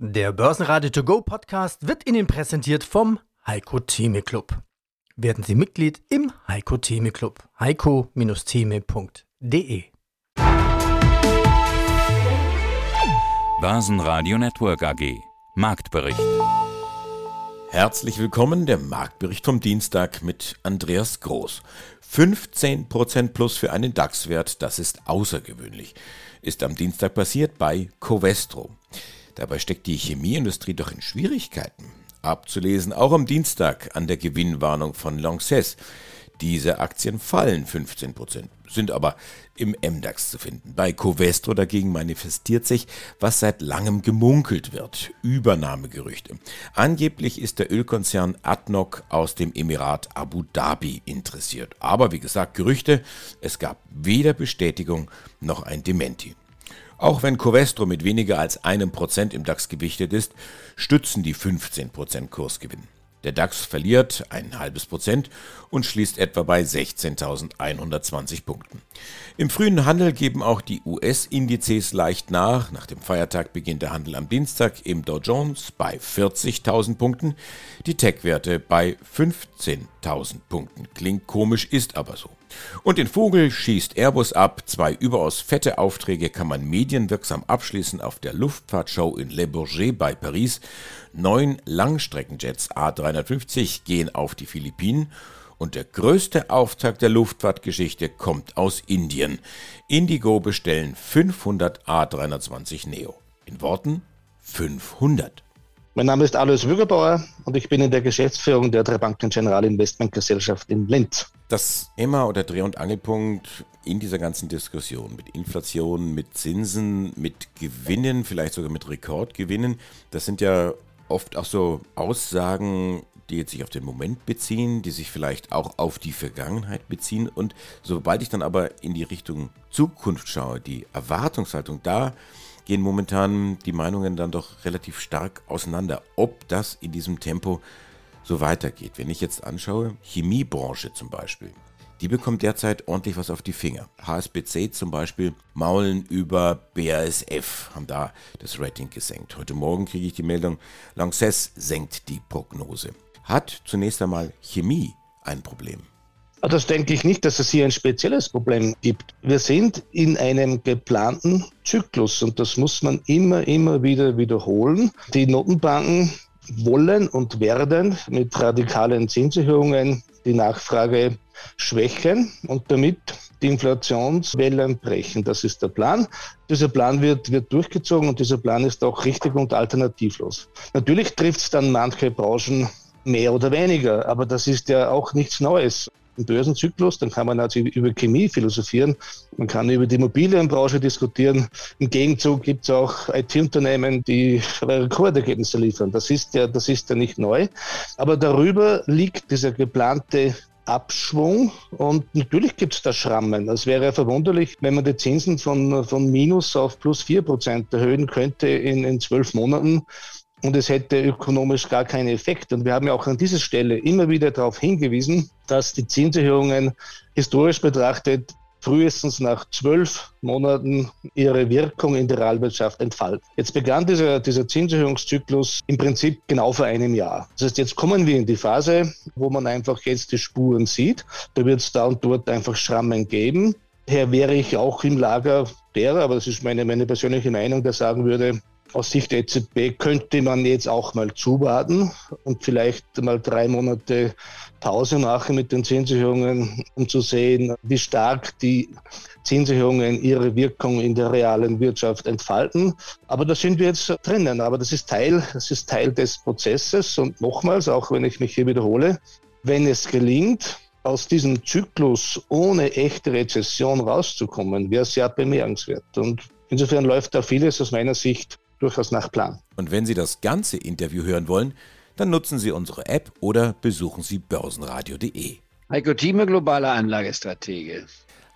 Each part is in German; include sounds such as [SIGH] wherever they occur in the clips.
Der Börsenradio To Go Podcast wird Ihnen präsentiert vom Heiko Theme Club. Werden Sie Mitglied im Heiko Theme Club. heiko-theme.de Börsenradio Network AG Marktbericht. Herzlich willkommen, der Marktbericht vom Dienstag mit Andreas Groß. 15% plus für einen DAX-Wert, das ist außergewöhnlich. Ist am Dienstag passiert bei Covestro. Dabei steckt die Chemieindustrie doch in Schwierigkeiten. Abzulesen auch am Dienstag an der Gewinnwarnung von Lanxess. Diese Aktien fallen 15% sind aber im MDAX zu finden. Bei Covestro dagegen manifestiert sich, was seit langem gemunkelt wird, Übernahmegerüchte. Angeblich ist der Ölkonzern ADNOC aus dem Emirat Abu Dhabi interessiert. Aber wie gesagt, Gerüchte, es gab weder Bestätigung noch ein Dementi. Auch wenn Covestro mit weniger als einem Prozent im DAX gewichtet ist, stützen die 15% Kursgewinn. Der DAX verliert ein halbes Prozent und schließt etwa bei 16.120 Punkten. Im frühen Handel geben auch die US-Indizes leicht nach. Nach dem Feiertag beginnt der Handel am Dienstag im Dow Jones bei 40.000 Punkten, die Tech-Werte bei 15.000 Punkten. Klingt komisch, ist aber so. Und den Vogel schießt Airbus ab. Zwei überaus fette Aufträge kann man medienwirksam abschließen auf der Luftfahrtshow in Le Bourget bei Paris. Neun Langstreckenjets A350 gehen auf die Philippinen. Und der größte Auftakt der Luftfahrtgeschichte kommt aus Indien. Indigo bestellen 500 A320 Neo. In Worten 500. Mein Name ist Alois Wügerbauer und ich bin in der Geschäftsführung der Banken General Investment Gesellschaft in Linz. Das immer oder Dreh- und Angelpunkt in dieser ganzen Diskussion mit Inflation, mit Zinsen, mit Gewinnen, vielleicht sogar mit Rekordgewinnen, das sind ja oft auch so Aussagen, die jetzt sich auf den Moment beziehen, die sich vielleicht auch auf die Vergangenheit beziehen. Und sobald ich dann aber in die Richtung Zukunft schaue, die Erwartungshaltung da, gehen momentan die Meinungen dann doch relativ stark auseinander, ob das in diesem Tempo so weitergeht. Wenn ich jetzt anschaue, Chemiebranche zum Beispiel, die bekommt derzeit ordentlich was auf die Finger. HSBC zum Beispiel maulen über BASF, haben da das Rating gesenkt. Heute Morgen kriege ich die Meldung, Lanxess senkt die Prognose. Hat zunächst einmal Chemie ein Problem? Ah, das denke ich nicht, dass es hier ein spezielles Problem gibt. Wir sind in einem geplanten Zyklus und das muss man immer, immer wieder wiederholen. Die Notenbanken wollen und werden mit radikalen Zinserhöhungen die Nachfrage schwächen und damit die Inflationswellen brechen. Das ist der Plan. Dieser Plan wird, wird durchgezogen und dieser Plan ist auch richtig und alternativlos. Natürlich trifft es dann manche Branchen mehr oder weniger, aber das ist ja auch nichts Neues im Börsenzyklus, dann kann man also über Chemie philosophieren, man kann über die Immobilienbranche diskutieren. Im Gegenzug gibt es auch IT-Unternehmen, die Rekordergebnisse liefern. Das ist ja, das ist ja nicht neu. Aber darüber liegt dieser geplante Abschwung und natürlich gibt es da Schrammen. Es wäre verwunderlich, wenn man die Zinsen von, von minus auf plus vier Prozent erhöhen könnte in, in zwölf Monaten und es hätte ökonomisch gar keinen Effekt. Und wir haben ja auch an dieser Stelle immer wieder darauf hingewiesen, dass die Zinserhöhungen historisch betrachtet frühestens nach zwölf Monaten ihre Wirkung in der Realwirtschaft entfalten. Jetzt begann dieser, dieser Zinserhöhungszyklus im Prinzip genau vor einem Jahr. Das heißt, jetzt kommen wir in die Phase, wo man einfach jetzt die Spuren sieht. Da wird es da und dort einfach Schrammen geben. Daher wäre ich auch im Lager derer, aber das ist meine, meine persönliche Meinung, der sagen würde, aus Sicht der EZB könnte man jetzt auch mal zuwarten und vielleicht mal drei Monate Pause machen mit den Zinserhöhungen, um zu sehen, wie stark die Zinserhöhungen ihre Wirkung in der realen Wirtschaft entfalten. Aber da sind wir jetzt drinnen. Aber das ist Teil, das ist Teil des Prozesses. Und nochmals, auch wenn ich mich hier wiederhole, wenn es gelingt, aus diesem Zyklus ohne echte Rezession rauszukommen, wäre es sehr bemerkenswert. Und insofern läuft da vieles aus meiner Sicht durchaus nach Plan. Und wenn Sie das ganze Interview hören wollen, dann nutzen Sie unsere App oder besuchen Sie börsenradio.de. Heiko Thieme, globaler Anlagestratege.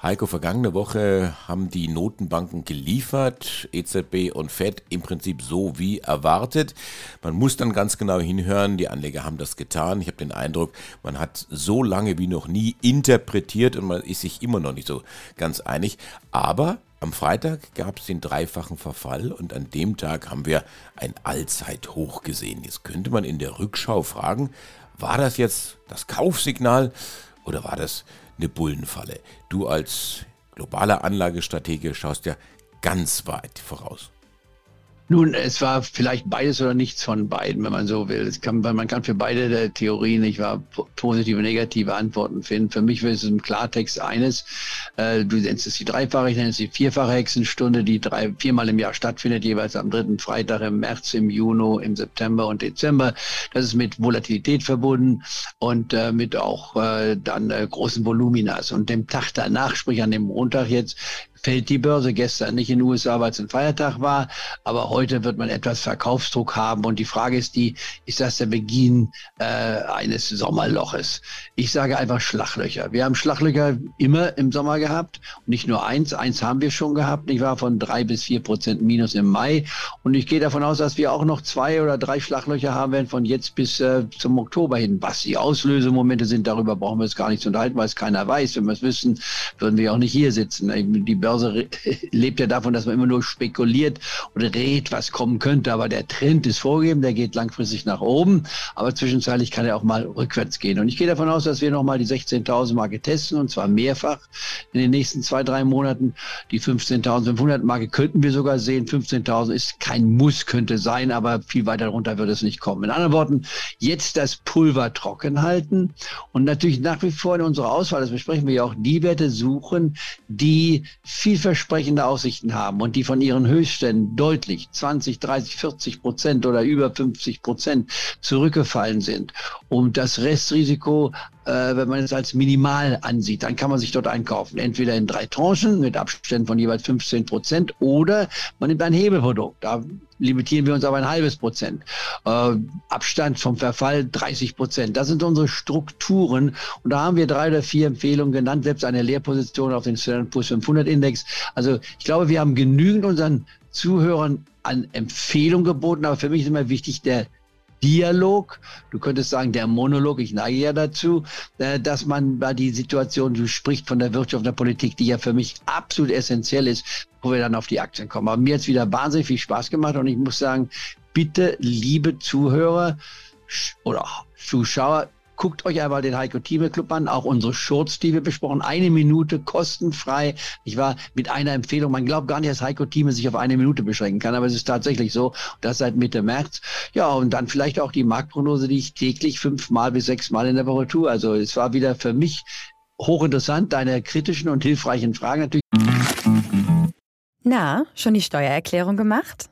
Heiko, vergangene Woche haben die Notenbanken geliefert, EZB und Fed im Prinzip so wie erwartet. Man muss dann ganz genau hinhören, die Anleger haben das getan. Ich habe den Eindruck, man hat so lange wie noch nie interpretiert und man ist sich immer noch nicht so ganz einig. Aber Am Freitag gab es den dreifachen Verfall und an dem Tag haben wir ein Allzeithoch gesehen. Jetzt könnte man in der Rückschau fragen, war das jetzt das Kaufsignal oder war das eine Bullenfalle? Du als globaler Anlagestratege schaust ja ganz weit voraus. Nun, es war vielleicht beides oder nichts von beiden, wenn man so will. Es kann, man kann für beide Theorien nicht wahr, positive, negative Antworten finden. Für mich ist es im Klartext eines, äh, du nennst es die dreifache, ich nenne es die vierfache Hexenstunde, die drei, viermal im Jahr stattfindet, jeweils am dritten Freitag im März, im Juni, im September und Dezember. Das ist mit Volatilität verbunden und äh, mit auch äh, dann äh, großen Voluminas. Und dem Tag danach, sprich an dem Montag jetzt, fällt die Börse gestern nicht in den USA, weil es ein Feiertag war, aber heute wird man etwas Verkaufsdruck haben und die Frage ist die, ist das der Beginn äh, eines Sommerloches? Ich sage einfach Schlachlöcher. Wir haben Schlachlöcher immer im Sommer gehabt und nicht nur eins, eins haben wir schon gehabt. Ich war von drei bis vier Prozent Minus im Mai und ich gehe davon aus, dass wir auch noch zwei oder drei Schlachlöcher haben werden von jetzt bis äh, zum Oktober hin. Was die Auslösemomente sind, darüber brauchen wir es gar nicht zu unterhalten, weil es keiner weiß. Wenn wir es wüssten, würden wir auch nicht hier sitzen. Die Börse Börse [LAUGHS] lebt ja davon, dass man immer nur spekuliert oder rät, was kommen könnte. Aber der Trend ist vorgegeben, der geht langfristig nach oben. Aber zwischenzeitlich kann er auch mal rückwärts gehen. Und ich gehe davon aus, dass wir nochmal die 16.000 Marke testen und zwar mehrfach in den nächsten zwei, drei Monaten. Die 15.500 Marke könnten wir sogar sehen. 15.000 ist kein Muss, könnte sein, aber viel weiter runter wird es nicht kommen. In anderen Worten, jetzt das Pulver trocken halten und natürlich nach wie vor in unserer Auswahl, das besprechen wir ja auch, die Werte suchen, die vielversprechende Aussichten haben und die von ihren Höchstständen deutlich 20, 30, 40 Prozent oder über 50 Prozent zurückgefallen sind, um das Restrisiko äh, wenn man es als minimal ansieht, dann kann man sich dort einkaufen. Entweder in drei Tranchen mit Abständen von jeweils 15 Prozent oder man nimmt ein Hebelprodukt. Da limitieren wir uns aber ein halbes Prozent. Äh, Abstand vom Verfall 30 Prozent. Das sind unsere Strukturen. Und da haben wir drei oder vier Empfehlungen genannt, selbst eine Leerposition auf den Standard Poor's 500 Index. Also ich glaube, wir haben genügend unseren Zuhörern an Empfehlungen geboten, aber für mich ist immer wichtig, der Dialog, du könntest sagen der Monolog, ich neige ja dazu, äh, dass man bei die Situation, du sprichst von der Wirtschaft und der Politik, die ja für mich absolut essentiell ist, wo wir dann auf die Aktien kommen. Aber mir hat es wieder wahnsinnig viel Spaß gemacht und ich muss sagen, bitte, liebe Zuhörer oder Zuschauer, Guckt euch einmal den Heiko Thieme Club an, auch unsere Shorts, die wir besprochen. Eine Minute kostenfrei. Ich war mit einer Empfehlung. Man glaubt gar nicht, dass Heiko Thieme sich auf eine Minute beschränken kann, aber es ist tatsächlich so. Das seit Mitte März. Ja, und dann vielleicht auch die Marktprognose, die ich täglich fünfmal bis sechsmal in der Woche tue. Also es war wieder für mich hochinteressant, deine kritischen und hilfreichen Fragen natürlich. Na, schon die Steuererklärung gemacht?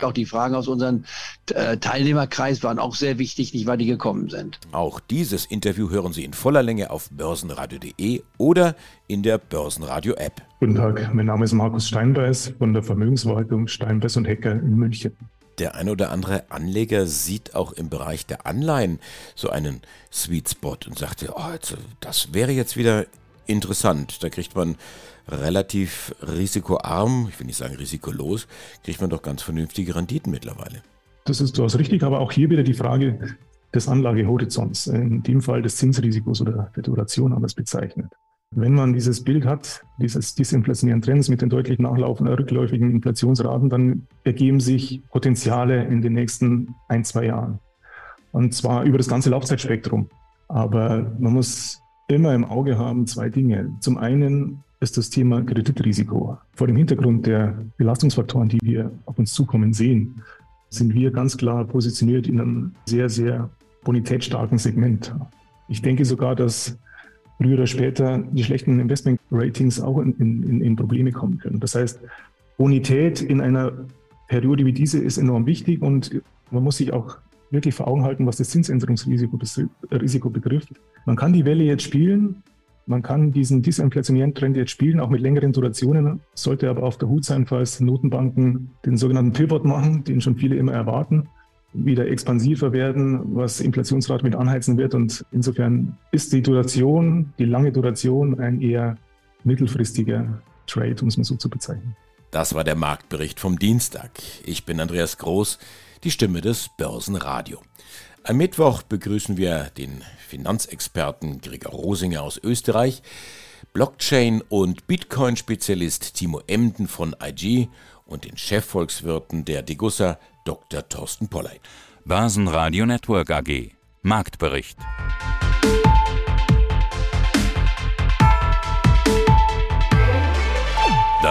Auch die Fragen aus unserem äh, Teilnehmerkreis waren auch sehr wichtig, nicht weil die gekommen sind. Auch dieses Interview hören Sie in voller Länge auf börsenradio.de oder in der Börsenradio-App. Guten Tag, mein Name ist Markus Steinbeiß von der Vermögensverwaltung Steinbeiß und Hecker in München. Der ein oder andere Anleger sieht auch im Bereich der Anleihen so einen Sweet Spot und sagt, oh, das wäre jetzt wieder interessant. Da kriegt man relativ risikoarm, ich will nicht sagen risikolos, kriegt man doch ganz vernünftige Renditen mittlerweile. Das ist durchaus richtig, aber auch hier wieder die Frage des Anlagehorizonts, in dem Fall des Zinsrisikos oder der Duration anders bezeichnet. Wenn man dieses Bild hat, dieses disinflationären Trends mit den deutlich nachlaufenden rückläufigen Inflationsraten, dann ergeben sich Potenziale in den nächsten ein, zwei Jahren. Und zwar über das ganze Laufzeitspektrum. Aber man muss immer im Auge haben zwei Dinge. Zum einen ist das Thema Kreditrisiko. Vor dem Hintergrund der Belastungsfaktoren, die wir auf uns zukommen sehen, sind wir ganz klar positioniert in einem sehr, sehr bonitätsstarken Segment. Ich denke sogar, dass früher oder später die schlechten Investment-Ratings auch in, in, in Probleme kommen können. Das heißt, Bonität in einer Periode wie diese ist enorm wichtig und man muss sich auch wirklich vor Augen halten, was das Zinsänderungsrisiko Risiko betrifft. Man kann die Welle jetzt spielen, man kann diesen disinflationären Trend jetzt spielen, auch mit längeren Durationen, sollte aber auf der Hut sein, falls Notenbanken den sogenannten Pivot machen, den schon viele immer erwarten, wieder expansiver werden, was Inflationsrate mit anheizen wird. Und insofern ist die Duration, die lange Duration, ein eher mittelfristiger Trade, um es mal so zu bezeichnen. Das war der Marktbericht vom Dienstag. Ich bin Andreas Groß, die Stimme des Börsenradio. Am Mittwoch begrüßen wir den Finanzexperten Gregor Rosinger aus Österreich, Blockchain- und Bitcoin-Spezialist Timo Emden von IG und den Chefvolkswirten der Degussa, Dr. Thorsten Polleit. Börsenradio Network AG. Marktbericht.